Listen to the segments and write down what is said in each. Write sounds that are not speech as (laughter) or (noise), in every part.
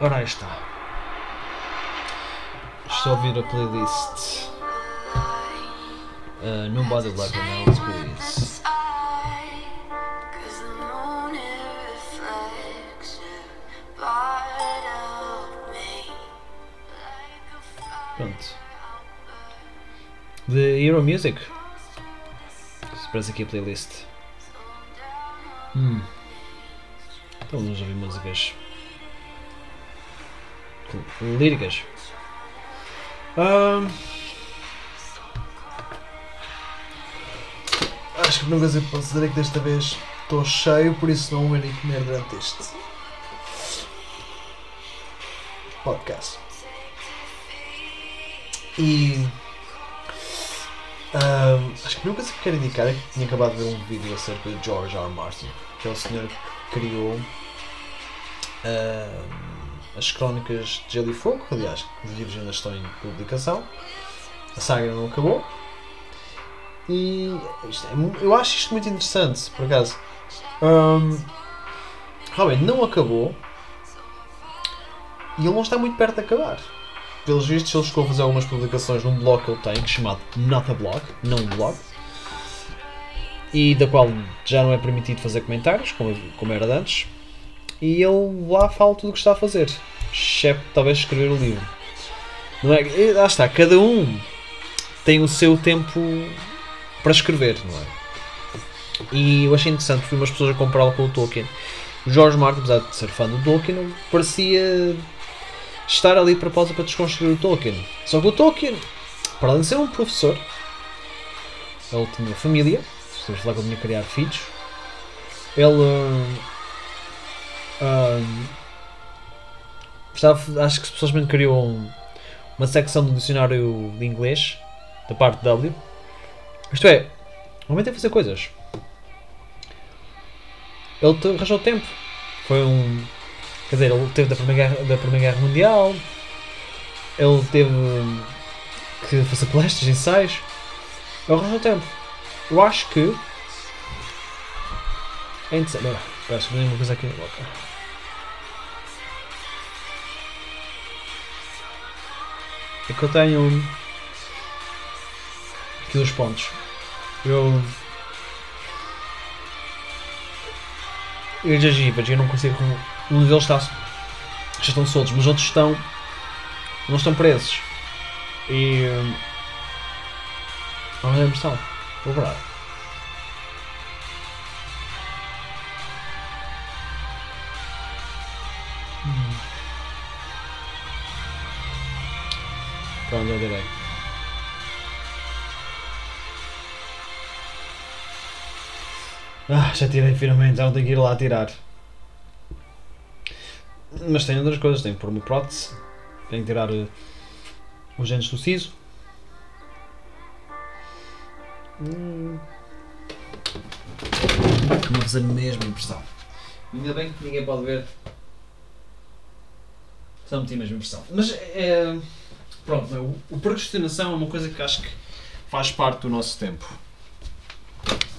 Ora aí está. Estou a ouvir a playlist. Uh, Nobody Like an Else Please. Pronto. The Hero Music. Parece aqui a playlist. Hum. Então vamos ouvir músicas líricas. Acho que a única coisa que desta vez estou cheio, por isso não vou nem comer durante este podcast. E acho que a única coisa que quero indicar é que tinha acabado de ver um vídeo acerca de George R. Martin, que é o senhor que criou as crónicas de Gelo e Fogo, aliás, os livros ainda estão em publicação. A saga não acabou. E é, eu acho isto muito interessante, por acaso. Um, realmente não acabou. E ele não está muito perto de acabar pelos vistos, ele chegou a fazer algumas publicações num blog que ele tem, chamado Not a Blog, não um blog, e da qual já não é permitido fazer comentários, como, como era antes, e ele lá fala tudo o que está a fazer, exceto talvez escrever o livro. Não é? E, lá está, cada um tem o seu tempo para escrever, não é? E eu achei interessante, fui umas pessoas a comprá-lo com o Tolkien. O George Martin, apesar de ser fã do Tolkien, parecia estar ali de propósito para desconstruir o Tolkien. Só que o Tolkien, para além de ser um professor, ele tinha família, estamos a falar que ele tinha criar filhos, ele um, estava, acho que simplesmente criou uma secção do dicionário de inglês da parte W. Isto é, realmente é fazer coisas. Ele arranjou tempo. Foi um Quer dizer, ele teve da Primeira Guerra, da Primeira Guerra Mundial, ele teve que fazer palestras, ensaios. Ao mesmo tempo, eu acho que. É interessante. Olha, acho que uma coisa aqui na boca. É que eu tenho. Aqui os pontos. Eu. Eu já givas, eu não consigo um deles está, já estão soltos, mas outros estão. não estão presos. E. Não me impressão. Vou parar. Pronto, já direi. Ah, já tirei finalmente, já não tenho que ir lá tirar. Mas tem outras coisas, tem que pôr uma prótese, tem que tirar uh, os dentes do siso. Hum. Não fazer a mesma impressão. Ainda bem que ninguém pode ver. Só meti a mesma impressão. Mas é. Pronto, o, o procrastinação é uma coisa que acho que faz parte do nosso tempo.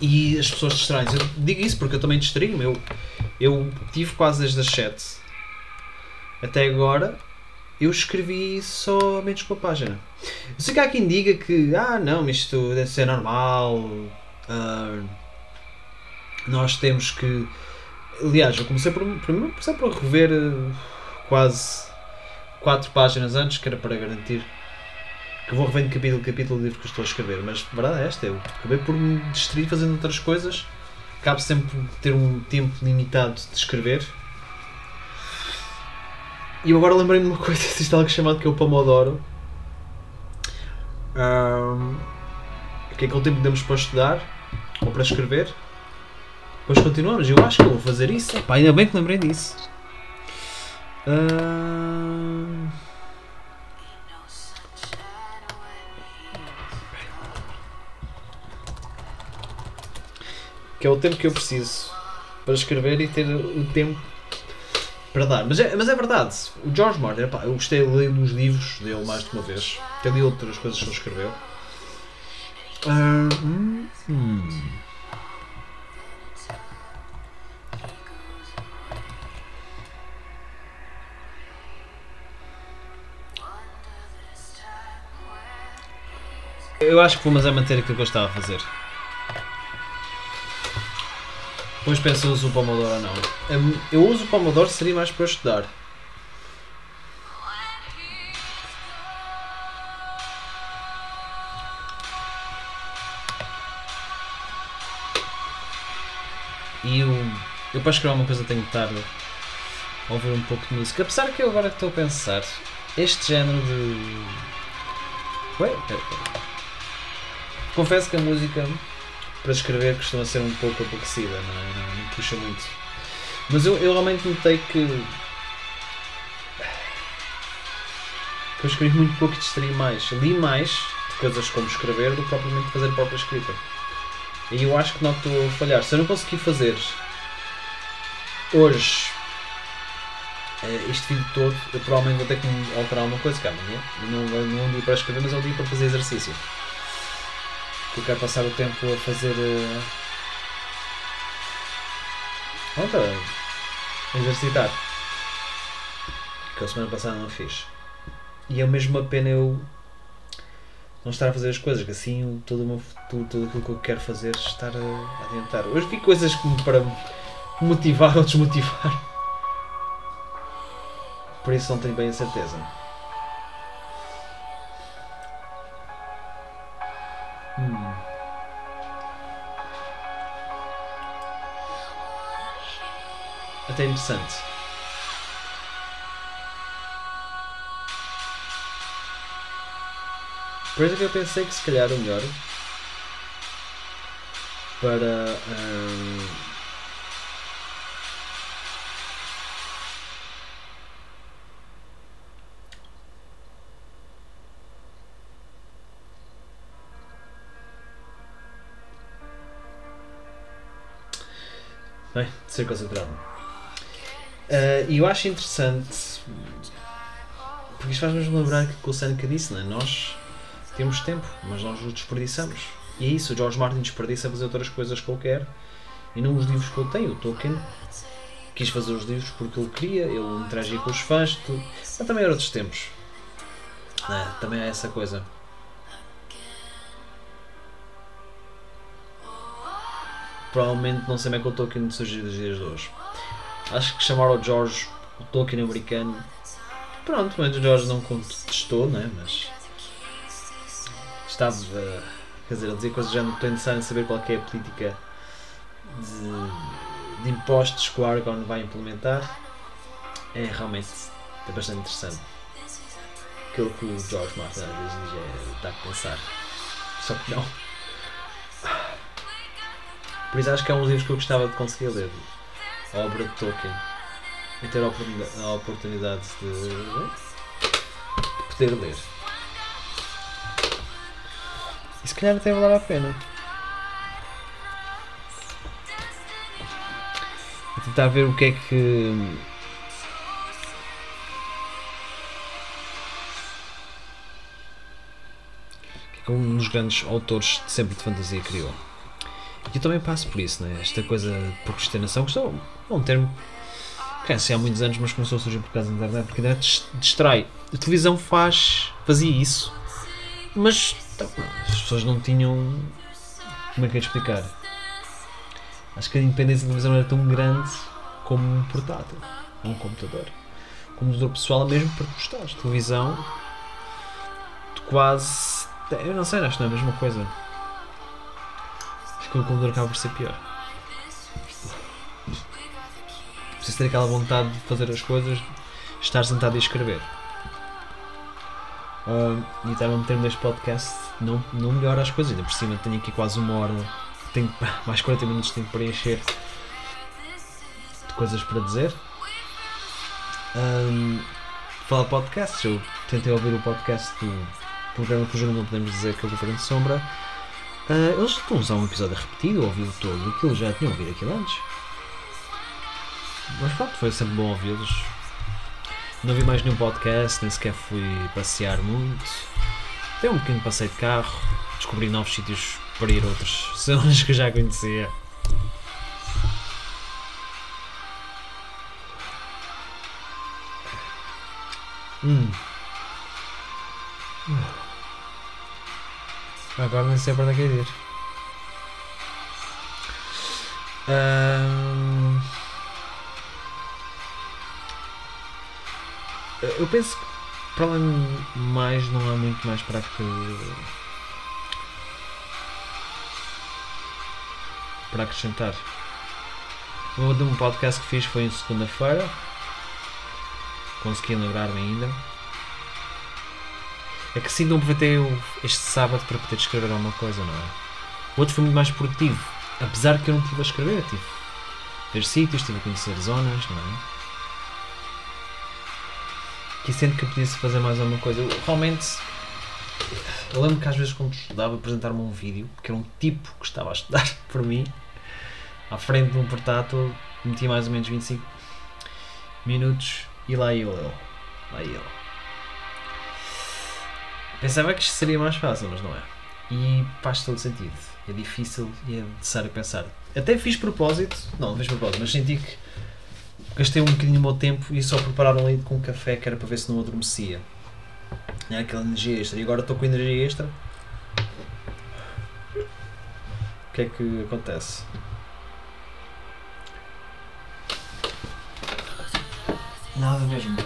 E as pessoas distraem Eu digo isso porque eu também distraí-me. Eu, eu tive quase desde as 7 até agora eu escrevi só menos com a página. Eu sei que há quem diga que, ah não, isto deve ser normal, uh, nós temos que. Aliás, eu comecei por, primeiro por rever uh, quase 4 páginas antes, que era para garantir que vou revendo capítulo capítulo do livro que estou a escrever, mas a verdade é esta, eu acabei por me distrair fazendo outras coisas, cabe sempre ter um tempo limitado de escrever e eu agora lembrei-me de uma (laughs) coisa, existe algo chamado que é o Pomodoro. Um, que é aquele tempo que demos para estudar ou para escrever. Depois continuamos. Eu acho que eu vou fazer isso. Ainda bem que lembrei disso. Um... que é o tempo que eu preciso para escrever e ter o tempo para dar. Mas é, mas é verdade, o George Martin, pá, eu gostei de ler os livros dele mais de uma vez, até de outras coisas que ele escreveu. Uh, hum. Eu acho que vou, mas é manter aquilo que eu estava a fazer. Depois penso se uso o Pomodoro ou não. Eu- Eu uso o Pomodoro seria mais para estudar. E eu, eu para escrever uma coisa tenho que estar a ouvir um pouco de música. Apesar que eu agora estou a pensar, este género de. Ué. Confesso que a música para escrever costuma ser um pouco aborrecida, não, é? não, não puxa muito. Mas eu, eu realmente notei que. que eu escrevi muito pouco e distraí mais. Li mais de coisas como escrever do que propriamente fazer a própria escrita. E eu acho que não estou a falhar. Se eu não conseguir fazer hoje eh, este vídeo todo, eu provavelmente vou ter que alterar uma coisa, que amanhã não, não é um dia para escrever, mas é um dia para fazer exercício. Que eu quero passar o tempo a fazer. eh, Pronto, a exercitar. Que a semana passada não fiz. E é mesmo uma pena eu não estar a fazer as coisas, que assim todo, o meu futuro, tudo aquilo que eu quero fazer estar a, a adiantar. Hoje vi coisas me para motivar ou desmotivar. Por isso não tenho bem a certeza. Até interessante. Por isso que eu pensei que se calhar o melhor para hum, Bem, ser concentrado. Eh, E eu acho interessante porque isto faz-nos lembrar que o Seneca disse, não é? Nós temos tempo, mas nós o desperdiçamos. E é isso, o George Martin desperdiça fazer outras coisas que ele quer e não os livros que ele tem. O Tolkien quis fazer os livros porque ele queria, ele interagia com os fãs, tudo. mas também eram outros tempos. é? Também há essa coisa. Provavelmente não sei bem que o Tolkien surgiu dos dias de hoje. Acho que chamar o George o Tolkien americano. Pronto, mas o George não contestou, né? Mas estava. Quer dizer, a dizer coisas já não estou interessado em saber qual é a política de, de impostos que o Argon vai implementar. É realmente é bastante interessante. Aquilo que o George Martin às vezes diz é dá a pensar. Só que não. Por isso acho que é um dos livros que eu gostava de conseguir ler. A obra de Tolkien. E ter a oportunidade, de poder ler. E se calhar até valer a pena. Vou tentar ver o que é que. o que é que um dos grandes autores de sempre de fantasia criou. E eu também passo por isso, né? esta coisa de procrastinação, que é um termo que é há muitos anos, mas começou a surgir por causa da internet, porque a internet dis- distrai. A televisão faz, fazia isso, mas então, as pessoas não tinham. Como é que é de explicar? Acho que a independência da televisão era tão grande como um portátil, um computador. O computador pessoal é mesmo para tu gostares. Televisão, quase. Eu não sei, acho que não é a mesma coisa. Que o computador acaba por ser pior. Preciso ter aquela vontade de fazer as coisas, estar sentado e escrever. Ah, e estava a meter-me neste podcast, não, não melhora as coisas, ainda por cima tenho aqui quase uma hora, tenho (laughs) mais 40 minutos tenho que preencher de coisas para dizer. Um, podcasts, eu tentei ouvir o podcast do programa que não podemos dizer que é o Governo de Sombra. Ah, eles estão a usar um episódio repetido, ouvi-o todo, aquilo já tinham ouvido aquilo antes. Mas pronto, foi sempre bom ouvi-los. Não vi mais nenhum podcast, nem sequer fui passear muito. Dei um pequeno passeio de carro, descobri novos sítios para ir a outras (laughs) zonas que eu já conhecia. Hum. Agora nem sei para onde é que é ir. Eu penso que para além de mais não há muito mais para que para acrescentar. O último podcast que fiz foi em segunda-feira. Consegui lembrar-me ainda. É que sim, não aproveitei este sábado para poder escrever alguma coisa, não é? O outro foi muito mais produtivo. Apesar que eu não estive a escrever, tive a ver sítios, estive a conhecer zonas, não é? Que sinto que eu podia fazer mais alguma coisa. Eu, realmente, eu lembro que às vezes quando estudava apresentar-me um vídeo, que era um tipo que estava a estudar (laughs) por mim, à frente de um portátil, metia mais ou menos 25 minutos e lá ia ele. Lá ia ele. Pensava que seria mais fácil, mas não é. E faz todo sentido. É difícil e é necessário pensar. Até fiz propósito, não, não fiz propósito, mas senti que gastei um bocadinho do meu tempo e só preparar um leite com café que era para ver se não adormecia. Tinha aquela energia extra. E agora estou com energia extra. O que é que acontece? Nada mesmo.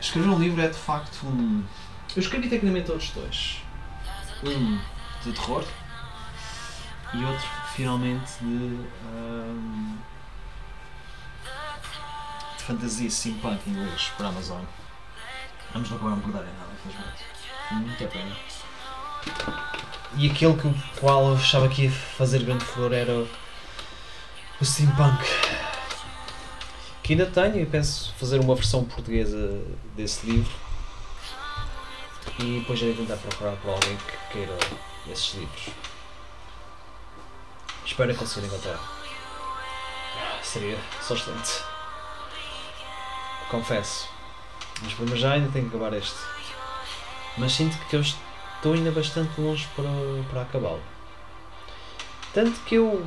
Escrever um livro é de facto um. Eu escrevi tecnicamente outros dois. Um de terror e outro finalmente de. ahm, de fantasia steampunk em inglês para a Amazon. Vamos não acabaram por dar em nada, infelizmente. Muita pena. E aquele que o qual eu achava que ia fazer grande flor era o o steampunk. Que ainda tenho e penso fazer uma versão portuguesa desse livro. E depois irei tentar procurar por alguém que queira esses livros. Espero conseguir encontrar. Seria só excelente. Confesso. Mas para já ainda tenho que acabar este. Mas sinto que eu estou ainda bastante longe para, para acabá-lo. Tanto que eu.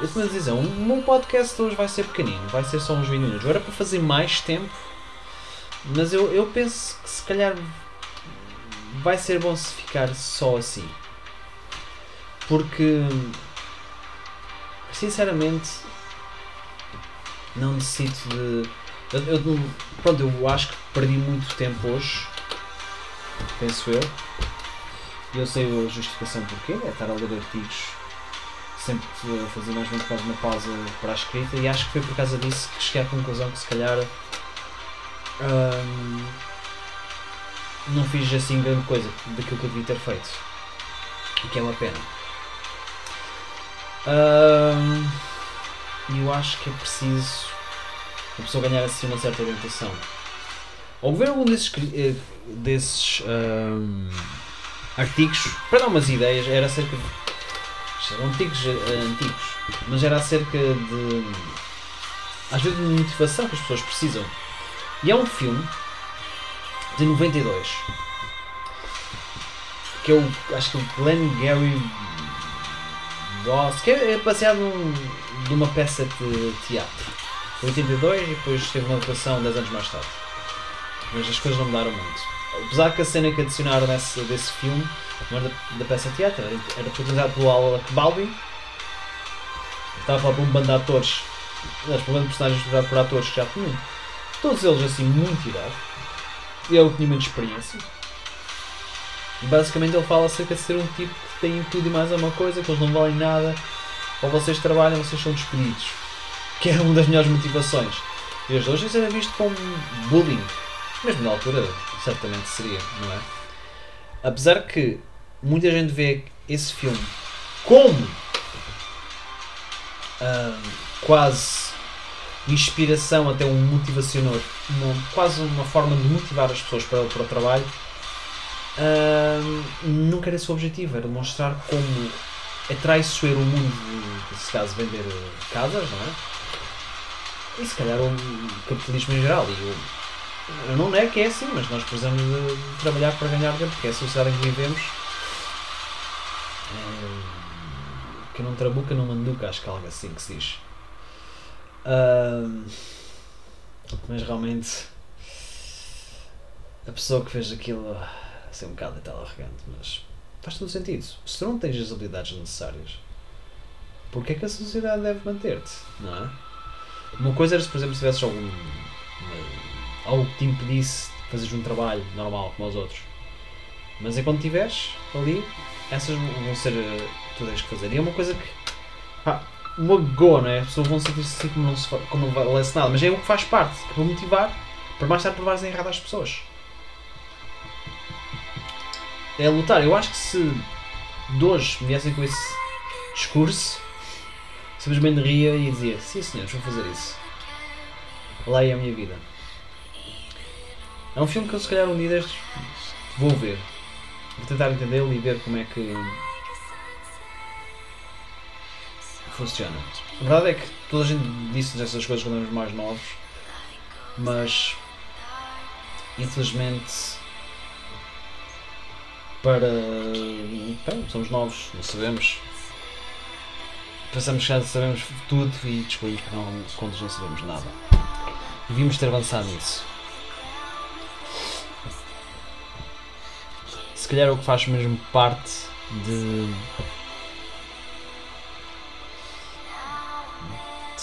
Eu tenho a dizer, o meu podcast hoje vai ser pequenino, vai ser só uns 20 minutos. Eu era para fazer mais tempo, mas eu, eu penso que se calhar vai ser bom se ficar só assim. Porque sinceramente não necessito de. Eu, eu pronto, eu acho que perdi muito tempo hoje, penso eu. E eu sei a justificação porquê, é estar a ler artigos sempre fazer mais uma quase uma pausa para a escrita e acho que foi por causa disso que cheguei à conclusão que se calhar hum, não fiz assim grande coisa daquilo que eu devia ter feito. O que é uma pena. E eu acho que é preciso a pessoa ganhar assim uma certa orientação. Ao ver algum desses, eh, desses artigos, para dar umas ideias, era acerca de. Antigos, eh, antigos, mas era acerca de. às vezes de motivação que as pessoas precisam. E há um filme de 92 que é o. acho que é o Glenn Gary Ross, que é é baseado num, numa peça de teatro. 82 e depois teve uma adaptação 10 anos mais tarde. Mas as coisas não mudaram muito. Apesar que a cena que adicionaram nesse, desse filme, não era da, da peça de teatro, era, protagonizado pelo Alec Baldwin. Estava a falar por um bando de atores, aliás, por um bando de personagens por atores que já tinham, todos eles assim, muito idade. Ele tinha muita experiência. Basicamente ele fala acerca de ser um tipo que tem tudo e mais alguma coisa, que eles não valem nada, ou vocês trabalham, vocês são despedidos. Que é uma das melhores motivações. E hoje isso era visto como bullying. Mesmo na altura, certamente seria, não é? Apesar que muita gente vê esse filme como ah, quase inspiração, até um motivacionador, uma- quase uma forma de motivar as pessoas para, para o trabalho, ah, nunca era esse o objetivo, era mostrar como é traiçoeiro o mundo de, nesse caso, vender eh, casas, não é? E se calhar o capitalismo em geral. E eu, eu não nego que é assim, mas nós precisamos de, de trabalhar para ganhar dinheiro, porque é a sociedade em que vivemos. Eh, que não trabuca, não manduca, acho que é algo assim que se diz. Mas realmente a pessoa que fez aquilo ser um bocado e tal arrogante, mas faz todo sentido. Se tu não tens as habilidades necessárias, porque é que a sociedade deve manter-te? Não é? Uma coisa era se, por exemplo, se tivesses algum. algo que te impedisse de fazeres um trabalho normal como os outros. Mas é quando estiveres ali, essas vão ser. tu tens que fazer. E é uma coisa que. pá, não é? As pessoas vão sentir-se assim como não, se, como não valesse nada. Mas é o que faz parte, que é para motivar, para mais tarde provares errado às pessoas. É lutar. Eu acho que se de hoje me viessem com esse discurso, simplesmente ria e dizia: Sim, senhores, vou fazer isso. Lá é a minha vida. É um filme que eu, se calhar, um dia destes vou ver. Vou tentar entendê-lo e ver como é que funciona. A verdade é que toda a gente disse essas coisas quando éramos mais novos, mas infelizmente para. Bem, somos novos, não sabemos. Pensamos que já sabemos tudo e descobrimos que não, contas não sabemos nada. Devíamos ter avançado nisso. Se calhar é o que faz mesmo parte de.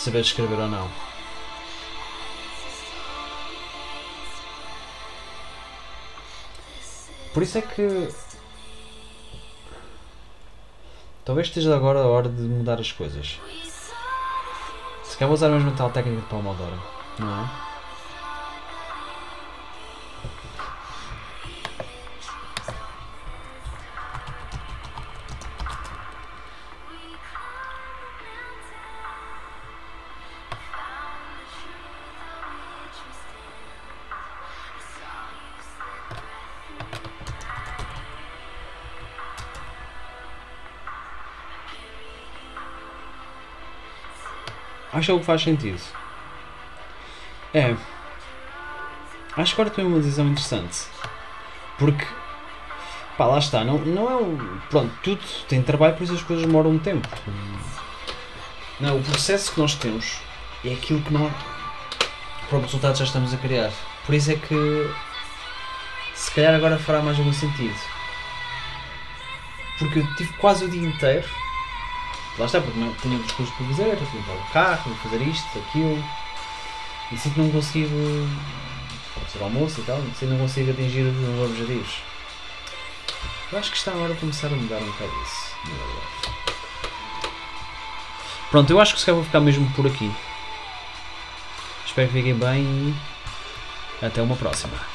Saber escrever ou não. Por isso é que. Talvez esteja agora a hora de mudar as coisas. Se calhar vou usar a mesma tal técnica de Pomodoro, não é? Acho que faz sentido. É. Acho que agora tomei uma decisão interessante. Porque. Pá, lá está. Não, não é um. Pronto, tudo tem trabalho, por isso as coisas demoram um tempo. Não, o processo que nós temos é aquilo que nós. Para o resultado já estamos a criar. Por isso é que. Se calhar agora fará mais algum sentido. Porque eu tive quase o dia inteiro Lá está, porque não tinha outras coisas para fazer, tinha que o carro, fazer isto, aquilo. E sinto não consigo fazer almoço e tal, sinto não consigo atingir os meus objetivos. Eu acho que está na hora de começar a mudar um bocado isso. Pronto, eu acho que se calhar vou ficar mesmo por aqui. Espero que fiquem bem e até uma próxima.